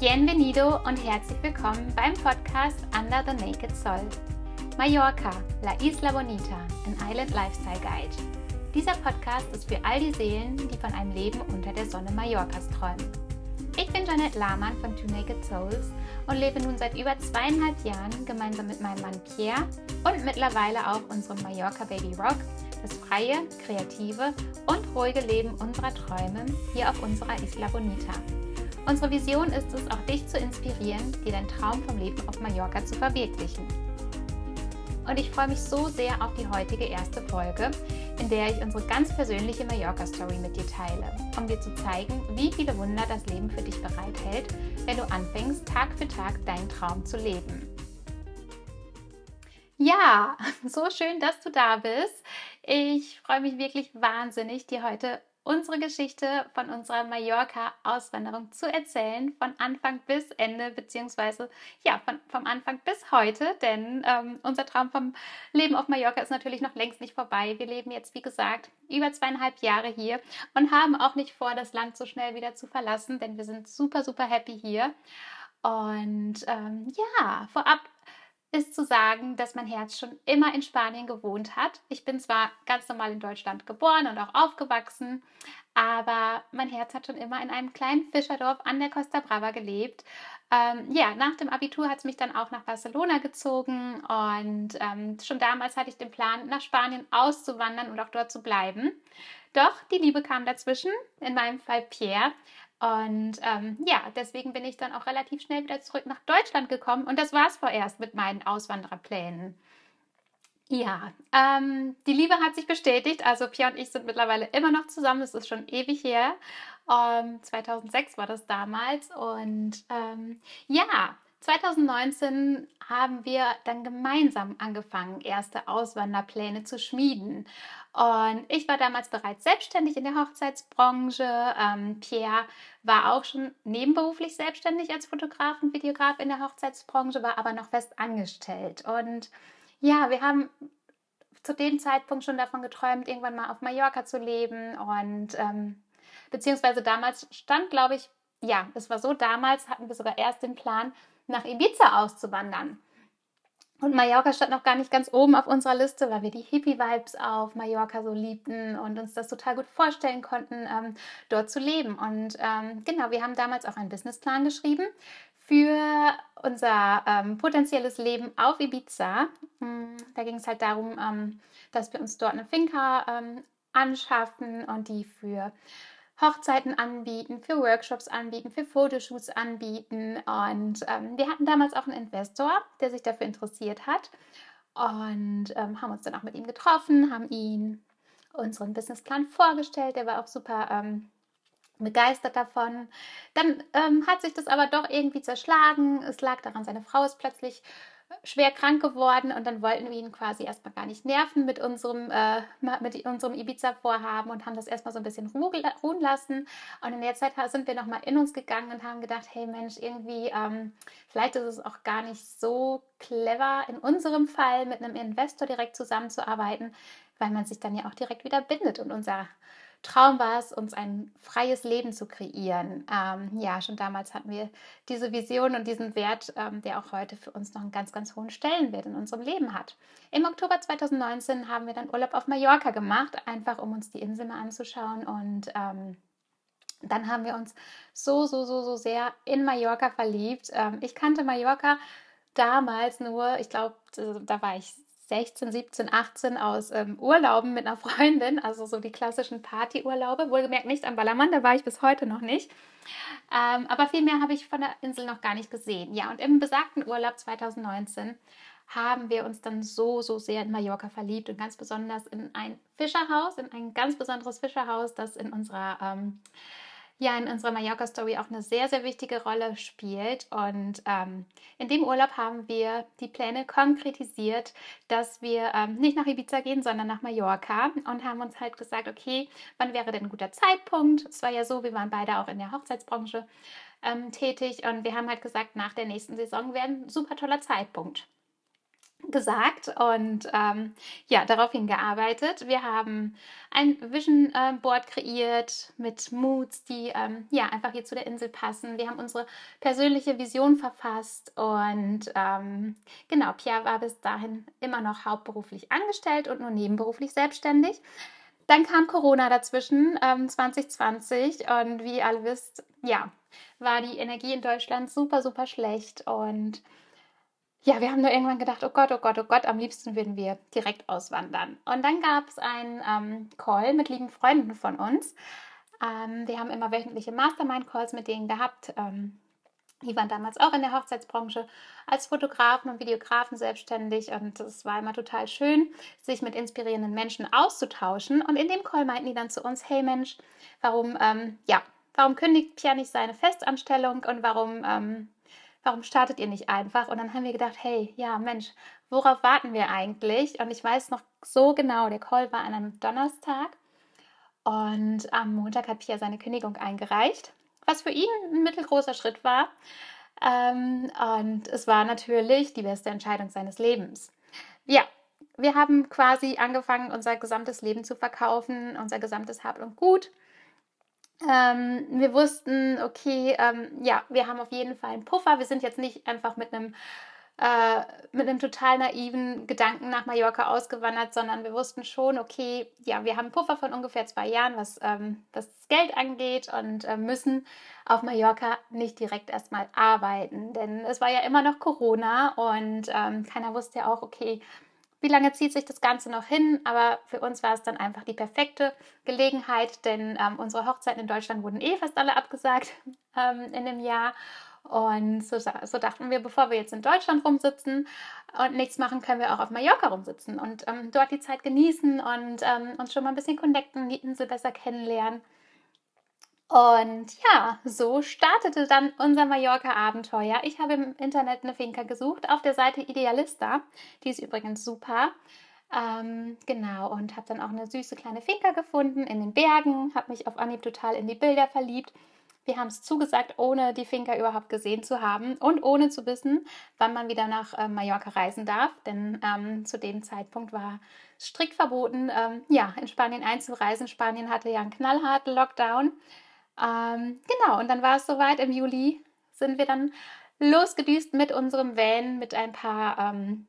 Bienvenido und herzlich willkommen beim Podcast Under the Naked Soul. Mallorca, La Isla Bonita, an Island Lifestyle Guide. Dieser Podcast ist für all die Seelen, die von einem Leben unter der Sonne Mallorcas träumen. Ich bin Janet Lahmann von Two Naked Souls und lebe nun seit über zweieinhalb Jahren gemeinsam mit meinem Mann Pierre und mittlerweile auch unserem Mallorca Baby Rock das freie, kreative und ruhige Leben unserer Träume hier auf unserer Isla Bonita. Unsere Vision ist es, auch dich zu inspirieren, dir deinen Traum vom Leben auf Mallorca zu verwirklichen. Und ich freue mich so sehr auf die heutige erste Folge, in der ich unsere ganz persönliche Mallorca-Story mit dir teile, um dir zu zeigen, wie viele Wunder das Leben für dich bereithält, wenn du anfängst, Tag für Tag deinen Traum zu leben. Ja, so schön, dass du da bist. Ich freue mich wirklich wahnsinnig, dir heute unsere Geschichte von unserer Mallorca-Auswanderung zu erzählen, von Anfang bis Ende, beziehungsweise ja, von, vom Anfang bis heute, denn ähm, unser Traum vom Leben auf Mallorca ist natürlich noch längst nicht vorbei. Wir leben jetzt, wie gesagt, über zweieinhalb Jahre hier und haben auch nicht vor, das Land so schnell wieder zu verlassen, denn wir sind super, super happy hier. Und ähm, ja, vorab ist zu sagen, dass mein Herz schon immer in Spanien gewohnt hat. Ich bin zwar ganz normal in Deutschland geboren und auch aufgewachsen, aber mein Herz hat schon immer in einem kleinen Fischerdorf an der Costa Brava gelebt. Ähm, ja, nach dem Abitur hat es mich dann auch nach Barcelona gezogen und ähm, schon damals hatte ich den Plan, nach Spanien auszuwandern und auch dort zu bleiben. Doch die Liebe kam dazwischen, in meinem Fall Pierre. Und ähm, ja, deswegen bin ich dann auch relativ schnell wieder zurück nach Deutschland gekommen und das war es vorerst mit meinen Auswandererplänen. Ja, ähm, die Liebe hat sich bestätigt. Also Pia und ich sind mittlerweile immer noch zusammen. Das ist schon ewig her. Ähm, 2006 war das damals. Und ähm, ja, 2019 haben wir dann gemeinsam angefangen, erste Auswanderpläne zu schmieden. Und ich war damals bereits selbstständig in der Hochzeitsbranche. Ähm, Pierre war auch schon nebenberuflich selbstständig als Fotograf und Videograf in der Hochzeitsbranche, war aber noch fest angestellt. Und ja, wir haben zu dem Zeitpunkt schon davon geträumt, irgendwann mal auf Mallorca zu leben. Und ähm, beziehungsweise damals stand, glaube ich, ja, es war so, damals hatten wir sogar erst den Plan, nach Ibiza auszuwandern. Und Mallorca stand noch gar nicht ganz oben auf unserer Liste, weil wir die Hippie-Vibes auf Mallorca so liebten und uns das total gut vorstellen konnten, ähm, dort zu leben. Und ähm, genau, wir haben damals auch einen Businessplan geschrieben für unser ähm, potenzielles Leben auf Ibiza. Hm, da ging es halt darum, ähm, dass wir uns dort eine Finca ähm, anschaffen und die für Hochzeiten anbieten, für Workshops anbieten, für Fotoshoots anbieten. Und ähm, wir hatten damals auch einen Investor, der sich dafür interessiert hat. Und ähm, haben uns dann auch mit ihm getroffen, haben ihn unseren Businessplan vorgestellt. Der war auch super ähm, begeistert davon. Dann ähm, hat sich das aber doch irgendwie zerschlagen. Es lag daran, seine Frau ist plötzlich schwer krank geworden und dann wollten wir ihn quasi erstmal gar nicht nerven mit unserem, äh, mit unserem Ibiza-Vorhaben und haben das erstmal so ein bisschen ruhen lassen. Und in der Zeit sind wir nochmal in uns gegangen und haben gedacht, hey Mensch, irgendwie, ähm, vielleicht ist es auch gar nicht so clever, in unserem Fall mit einem Investor direkt zusammenzuarbeiten, weil man sich dann ja auch direkt wieder bindet und unser Traum war es, uns ein freies Leben zu kreieren. Ähm, ja, schon damals hatten wir diese Vision und diesen Wert, ähm, der auch heute für uns noch einen ganz, ganz hohen Stellenwert in unserem Leben hat. Im Oktober 2019 haben wir dann Urlaub auf Mallorca gemacht, einfach um uns die Insel mal anzuschauen und ähm, dann haben wir uns so, so, so, so sehr in Mallorca verliebt. Ähm, ich kannte Mallorca damals nur, ich glaube, da war ich 16, 17, 18 aus ähm, Urlauben mit einer Freundin, also so die klassischen Partyurlaube. Wohlgemerkt nicht am Ballermann, da war ich bis heute noch nicht. Ähm, aber viel mehr habe ich von der Insel noch gar nicht gesehen. Ja, und im besagten Urlaub 2019 haben wir uns dann so, so sehr in Mallorca verliebt und ganz besonders in ein Fischerhaus, in ein ganz besonderes Fischerhaus, das in unserer ähm, ja in unserer Mallorca-Story auch eine sehr, sehr wichtige Rolle spielt. Und ähm, in dem Urlaub haben wir die Pläne konkretisiert, dass wir ähm, nicht nach Ibiza gehen, sondern nach Mallorca und haben uns halt gesagt, okay, wann wäre denn ein guter Zeitpunkt? Es war ja so, wir waren beide auch in der Hochzeitsbranche ähm, tätig und wir haben halt gesagt, nach der nächsten Saison wäre ein super toller Zeitpunkt. Gesagt und ähm, ja, daraufhin gearbeitet. Wir haben ein Vision äh, Board kreiert mit Moods, die ähm, ja einfach hier zu der Insel passen. Wir haben unsere persönliche Vision verfasst und ähm, genau, Pierre war bis dahin immer noch hauptberuflich angestellt und nur nebenberuflich selbstständig. Dann kam Corona dazwischen, 2020 ähm, und wie ihr alle wisst, ja, war die Energie in Deutschland super, super schlecht und ja, wir haben nur irgendwann gedacht, oh Gott, oh Gott, oh Gott, am liebsten würden wir direkt auswandern. Und dann gab es einen ähm, Call mit lieben Freunden von uns. Ähm, wir haben immer wöchentliche Mastermind-Calls mit denen gehabt. Ähm, die waren damals auch in der Hochzeitsbranche als Fotografen und Videografen selbstständig und es war immer total schön, sich mit inspirierenden Menschen auszutauschen. Und in dem Call meinten die dann zu uns: Hey Mensch, warum, ähm, ja, warum kündigt Pierre nicht seine Festanstellung und warum ähm, warum startet ihr nicht einfach? Und dann haben wir gedacht, hey, ja, Mensch, worauf warten wir eigentlich? Und ich weiß noch so genau, der Call war an einem Donnerstag und am Montag hat Pia seine Kündigung eingereicht, was für ihn ein mittelgroßer Schritt war. Ähm, und es war natürlich die beste Entscheidung seines Lebens. Ja, wir haben quasi angefangen, unser gesamtes Leben zu verkaufen, unser gesamtes Hab und Gut ähm, wir wussten, okay, ähm, ja, wir haben auf jeden Fall einen Puffer. Wir sind jetzt nicht einfach mit einem äh, mit einem total naiven Gedanken nach Mallorca ausgewandert, sondern wir wussten schon, okay, ja, wir haben einen Puffer von ungefähr zwei Jahren, was ähm, das Geld angeht und äh, müssen auf Mallorca nicht direkt erstmal arbeiten, denn es war ja immer noch Corona und ähm, keiner wusste ja auch, okay, wie lange zieht sich das Ganze noch hin? Aber für uns war es dann einfach die perfekte Gelegenheit, denn ähm, unsere Hochzeiten in Deutschland wurden eh fast alle abgesagt ähm, in dem Jahr. Und so, so, dachten wir, bevor wir jetzt in Deutschland rumsitzen und nichts machen, können wir auch auf Mallorca rumsitzen und ähm, dort die Zeit genießen und ähm, uns schon mal ein bisschen connecten, die Insel besser kennenlernen. Und ja, so startete dann unser Mallorca-Abenteuer. Ich habe im Internet eine Finca gesucht auf der Seite Idealista. Die ist übrigens super. Ähm, genau, und habe dann auch eine süße kleine Finca gefunden in den Bergen, habe mich auf Anhieb total in die Bilder verliebt. Wir haben es zugesagt, ohne die Finca überhaupt gesehen zu haben und ohne zu wissen, wann man wieder nach äh, Mallorca reisen darf, denn ähm, zu dem Zeitpunkt war strikt verboten, ähm, ja, in Spanien einzureisen. Spanien hatte ja einen knallharten Lockdown. Ähm, genau, und dann war es soweit. Im Juli sind wir dann losgedüst mit unserem Van, mit ein paar ähm,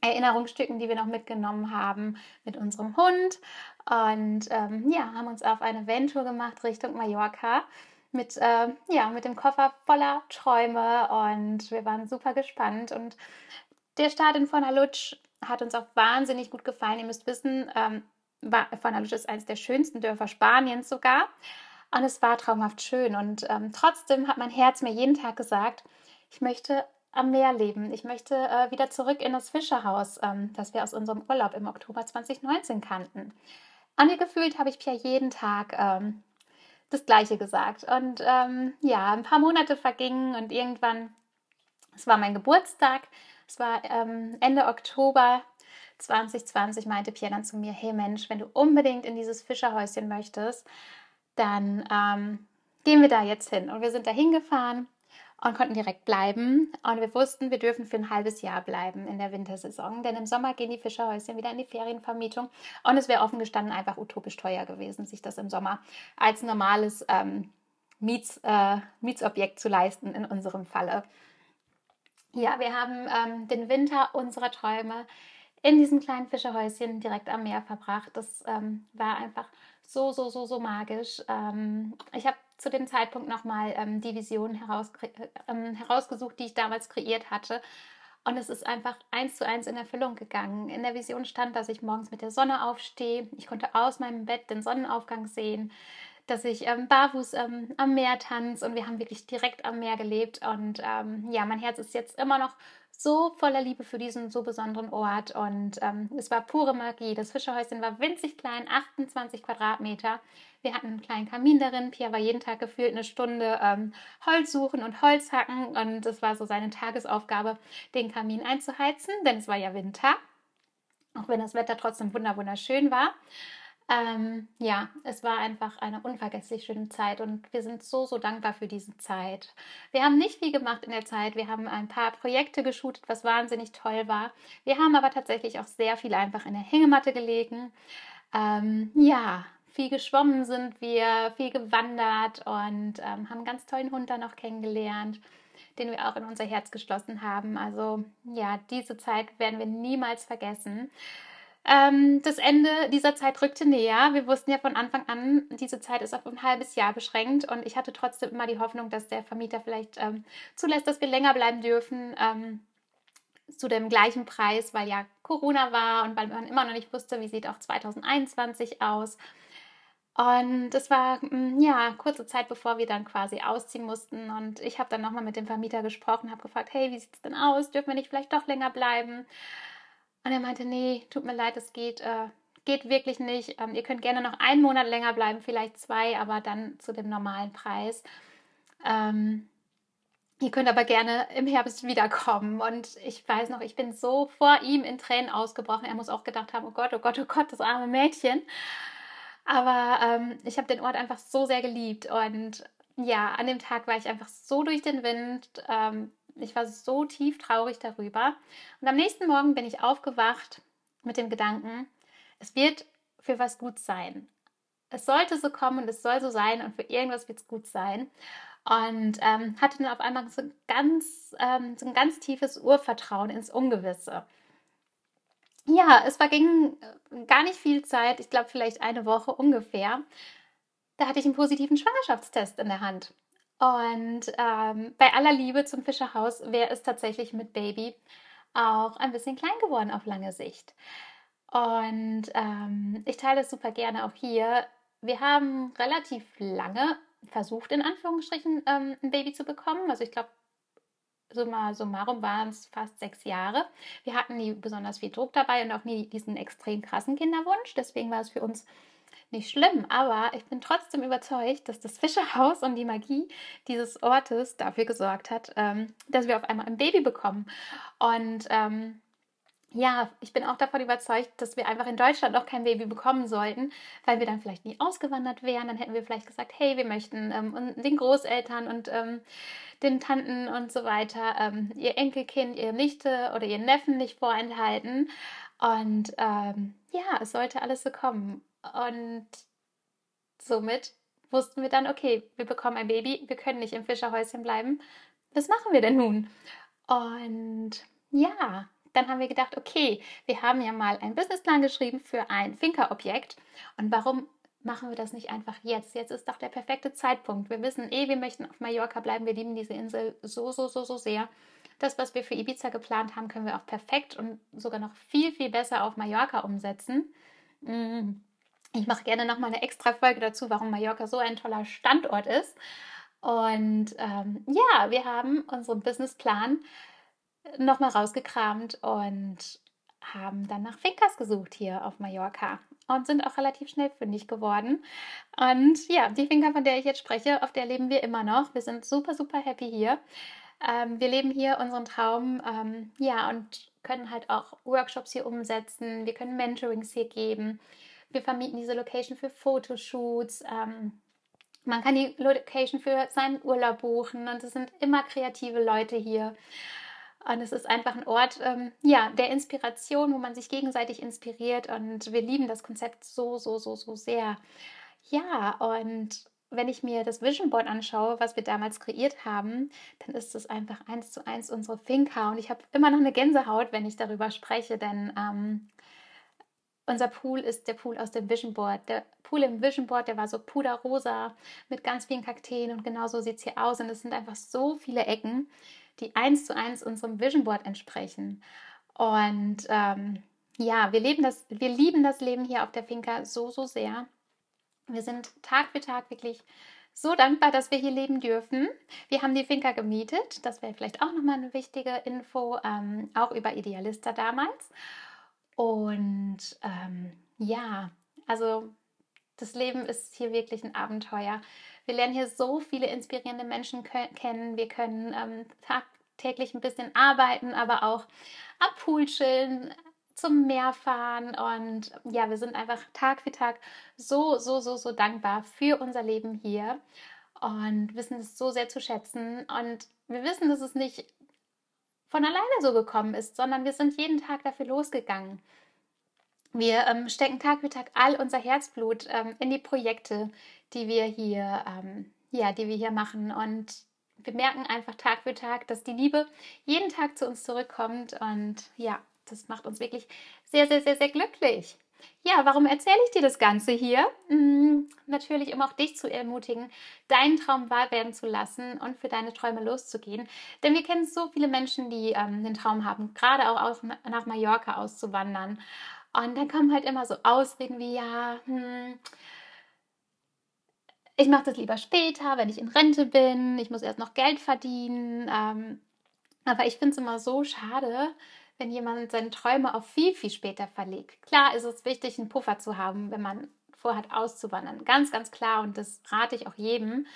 Erinnerungsstücken, die wir noch mitgenommen haben, mit unserem Hund. Und ähm, ja, haben uns auf eine Van-Tour gemacht Richtung Mallorca mit, äh, ja, mit dem Koffer voller Träume und wir waren super gespannt. Und der Start in Fornalutsch hat uns auch wahnsinnig gut gefallen. Ihr müsst wissen, ähm, Fornalutsch ist eines der schönsten Dörfer Spaniens sogar. Und es war traumhaft schön. Und ähm, trotzdem hat mein Herz mir jeden Tag gesagt, ich möchte am Meer leben. Ich möchte äh, wieder zurück in das Fischerhaus, ähm, das wir aus unserem Urlaub im Oktober 2019 kannten. An mir gefühlt habe ich Pia jeden Tag ähm, das Gleiche gesagt. Und ähm, ja, ein paar Monate vergingen und irgendwann, es war mein Geburtstag, es war ähm, Ende Oktober 2020, meinte Pia dann zu mir, hey Mensch, wenn du unbedingt in dieses Fischerhäuschen möchtest, dann ähm, gehen wir da jetzt hin. Und wir sind da hingefahren und konnten direkt bleiben. Und wir wussten, wir dürfen für ein halbes Jahr bleiben in der Wintersaison, denn im Sommer gehen die Fischerhäuschen wieder in die Ferienvermietung. Und es wäre offen gestanden einfach utopisch teuer gewesen, sich das im Sommer als normales ähm, Miets, äh, Mietsobjekt zu leisten, in unserem Falle. Ja, wir haben ähm, den Winter unserer Träume in diesem kleinen Fischerhäuschen direkt am Meer verbracht. Das ähm, war einfach so, so, so, so magisch. Ähm, ich habe zu dem Zeitpunkt nochmal ähm, die Vision heraus, ähm, herausgesucht, die ich damals kreiert hatte. Und es ist einfach eins zu eins in Erfüllung gegangen. In der Vision stand, dass ich morgens mit der Sonne aufstehe. Ich konnte aus meinem Bett den Sonnenaufgang sehen, dass ich ähm, barfuß ähm, am Meer tanze und wir haben wirklich direkt am Meer gelebt. Und ähm, ja, mein Herz ist jetzt immer noch so voller Liebe für diesen so besonderen Ort und ähm, es war pure Magie. Das Fischerhäuschen war winzig klein, 28 Quadratmeter. Wir hatten einen kleinen Kamin darin. Pia war jeden Tag gefühlt eine Stunde ähm, Holz suchen und Holz hacken und es war so seine Tagesaufgabe, den Kamin einzuheizen, denn es war ja Winter, auch wenn das Wetter trotzdem wunderschön war. Ähm, ja, es war einfach eine unvergesslich schöne Zeit und wir sind so, so dankbar für diese Zeit. Wir haben nicht viel gemacht in der Zeit. Wir haben ein paar Projekte geshootet, was wahnsinnig toll war. Wir haben aber tatsächlich auch sehr viel einfach in der Hängematte gelegen. Ähm, ja, viel geschwommen sind wir, viel gewandert und ähm, haben einen ganz tollen Hund da noch kennengelernt, den wir auch in unser Herz geschlossen haben. Also ja, diese Zeit werden wir niemals vergessen. Ähm, das Ende dieser Zeit rückte näher. Wir wussten ja von Anfang an, diese Zeit ist auf ein halbes Jahr beschränkt und ich hatte trotzdem immer die Hoffnung, dass der Vermieter vielleicht ähm, zulässt, dass wir länger bleiben dürfen. Ähm, zu dem gleichen Preis, weil ja Corona war und weil man immer noch nicht wusste, wie sieht auch 2021 aus. Und das war mm, ja kurze Zeit, bevor wir dann quasi ausziehen mussten. Und ich habe dann nochmal mit dem Vermieter gesprochen, habe gefragt, hey, wie sieht es denn aus? Dürfen wir nicht vielleicht doch länger bleiben? Und er meinte, nee, tut mir leid, es geht, äh, geht wirklich nicht. Ähm, ihr könnt gerne noch einen Monat länger bleiben, vielleicht zwei, aber dann zu dem normalen Preis. Ähm, ihr könnt aber gerne im Herbst wiederkommen. Und ich weiß noch, ich bin so vor ihm in Tränen ausgebrochen. Er muss auch gedacht haben, oh Gott, oh Gott, oh Gott, das arme Mädchen. Aber ähm, ich habe den Ort einfach so sehr geliebt. Und ja, an dem Tag war ich einfach so durch den Wind. Ähm, ich war so tief traurig darüber. Und am nächsten Morgen bin ich aufgewacht mit dem Gedanken, es wird für was gut sein. Es sollte so kommen und es soll so sein und für irgendwas wird es gut sein. Und ähm, hatte dann auf einmal so, ganz, ähm, so ein ganz tiefes Urvertrauen ins Ungewisse. Ja, es verging äh, gar nicht viel Zeit, ich glaube vielleicht eine Woche ungefähr. Da hatte ich einen positiven Schwangerschaftstest in der Hand. Und ähm, bei aller Liebe zum Fischerhaus wäre es tatsächlich mit Baby auch ein bisschen klein geworden auf lange Sicht. Und ähm, ich teile das super gerne auch hier. Wir haben relativ lange versucht, in Anführungsstrichen ähm, ein Baby zu bekommen. Also ich glaube, summa summarum waren es fast sechs Jahre. Wir hatten nie besonders viel Druck dabei und auch nie diesen extrem krassen Kinderwunsch. Deswegen war es für uns nicht schlimm, aber ich bin trotzdem überzeugt, dass das Fischerhaus und die Magie dieses Ortes dafür gesorgt hat, ähm, dass wir auf einmal ein Baby bekommen. Und ähm, ja, ich bin auch davon überzeugt, dass wir einfach in Deutschland noch kein Baby bekommen sollten, weil wir dann vielleicht nie ausgewandert wären. Dann hätten wir vielleicht gesagt, hey, wir möchten ähm, den Großeltern und ähm, den Tanten und so weiter ähm, ihr Enkelkind, ihre Nichte oder ihren Neffen nicht vorenthalten. Und ähm, ja, es sollte alles so kommen. Und somit wussten wir dann, okay, wir bekommen ein Baby, wir können nicht im Fischerhäuschen bleiben. Was machen wir denn nun? Und ja, dann haben wir gedacht, okay, wir haben ja mal einen Businessplan geschrieben für ein Finca-Objekt. Und warum machen wir das nicht einfach jetzt? Jetzt ist doch der perfekte Zeitpunkt. Wir wissen eh, wir möchten auf Mallorca bleiben. Wir lieben diese Insel so, so, so, so sehr. Das, was wir für Ibiza geplant haben, können wir auch perfekt und sogar noch viel, viel besser auf Mallorca umsetzen. Mm. Ich mache gerne noch mal eine extra Folge dazu, warum Mallorca so ein toller Standort ist. Und ähm, ja, wir haben unseren Businessplan noch mal rausgekramt und haben dann nach Finkers gesucht hier auf Mallorca und sind auch relativ schnell fündig geworden. Und ja, die Finca, von der ich jetzt spreche, auf der leben wir immer noch. Wir sind super, super happy hier. Ähm, wir leben hier unseren Traum, ähm, ja, und können halt auch Workshops hier umsetzen. Wir können Mentorings hier geben. Wir vermieten diese Location für Fotoshoots. Ähm, man kann die Location für seinen Urlaub buchen und es sind immer kreative Leute hier. Und es ist einfach ein Ort ähm, ja, der Inspiration, wo man sich gegenseitig inspiriert. Und wir lieben das Konzept so, so, so, so sehr. Ja, und wenn ich mir das Vision Board anschaue, was wir damals kreiert haben, dann ist es einfach eins zu eins unsere Finca. Und ich habe immer noch eine Gänsehaut, wenn ich darüber spreche, denn ähm, unser Pool ist der Pool aus dem Vision Board. Der Pool im Vision Board, der war so puderrosa mit ganz vielen Kakteen und genau so sieht es hier aus. Und es sind einfach so viele Ecken, die eins zu eins unserem Vision Board entsprechen. Und ähm, ja, wir, leben das, wir lieben das Leben hier auf der Finca so, so sehr. Wir sind Tag für Tag wirklich so dankbar, dass wir hier leben dürfen. Wir haben die Finca gemietet. Das wäre vielleicht auch nochmal eine wichtige Info, ähm, auch über Idealista damals. Und ähm, ja, also das Leben ist hier wirklich ein Abenteuer. Wir lernen hier so viele inspirierende Menschen kennen. Wir können ähm, tagtäglich ein bisschen arbeiten, aber auch am Pool chillen, zum Meer fahren und ja, wir sind einfach Tag für Tag so, so, so, so dankbar für unser Leben hier und wissen es so sehr zu schätzen und wir wissen, dass es nicht von alleine so gekommen ist, sondern wir sind jeden Tag dafür losgegangen. Wir ähm, stecken Tag für Tag all unser Herzblut ähm, in die Projekte, die wir hier, ähm, ja, die wir hier machen und wir merken einfach Tag für Tag, dass die Liebe jeden Tag zu uns zurückkommt und ja, das macht uns wirklich sehr, sehr, sehr, sehr glücklich. Ja, warum erzähle ich dir das Ganze hier? Hm, natürlich, um auch dich zu ermutigen, deinen Traum wahr werden zu lassen und für deine Träume loszugehen. Denn wir kennen so viele Menschen, die ähm, den Traum haben, gerade auch aus, nach Mallorca auszuwandern. Und dann kommen halt immer so Ausreden wie, ja, hm, ich mache das lieber später, wenn ich in Rente bin, ich muss erst noch Geld verdienen. Ähm, aber ich finde es immer so schade, wenn jemand seine Träume auf viel, viel später verlegt. Klar ist es wichtig, einen Puffer zu haben, wenn man vorhat, auszuwandern. Ganz, ganz klar und das rate ich auch jedem,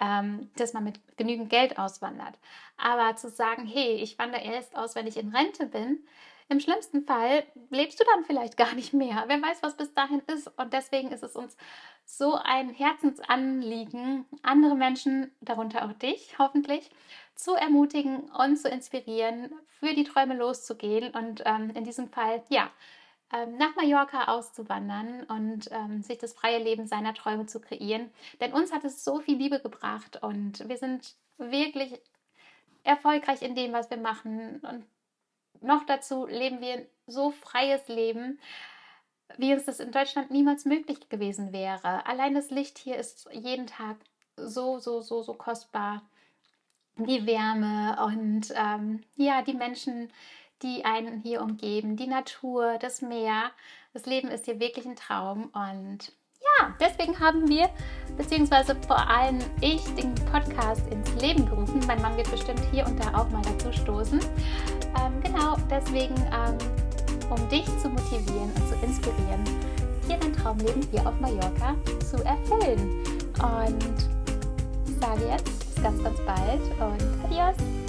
ähm, dass man mit genügend Geld auswandert. Aber zu sagen, hey, ich wandere erst aus, wenn ich in Rente bin, im schlimmsten Fall lebst du dann vielleicht gar nicht mehr. Wer weiß, was bis dahin ist. Und deswegen ist es uns so ein Herzensanliegen, andere Menschen, darunter auch dich hoffentlich, zu ermutigen und zu inspirieren, für die Träume loszugehen und ähm, in diesem Fall, ja, ähm, nach Mallorca auszuwandern und ähm, sich das freie Leben seiner Träume zu kreieren. Denn uns hat es so viel Liebe gebracht und wir sind wirklich erfolgreich in dem, was wir machen. Und noch dazu leben wir ein so freies Leben, wie es das in Deutschland niemals möglich gewesen wäre. Allein das Licht hier ist jeden Tag so, so, so, so kostbar. Die Wärme und ähm, ja, die Menschen, die einen hier umgeben, die Natur, das Meer. Das Leben ist hier wirklich ein Traum und deswegen haben wir, beziehungsweise vor allem ich, den Podcast ins Leben gerufen. Mein Mann wird bestimmt hier und da auch mal dazu stoßen. Ähm, genau, deswegen, ähm, um dich zu motivieren und zu inspirieren, hier dein Traumleben hier auf Mallorca zu erfüllen. Und ich sage jetzt bis ganz, ganz bald und adios!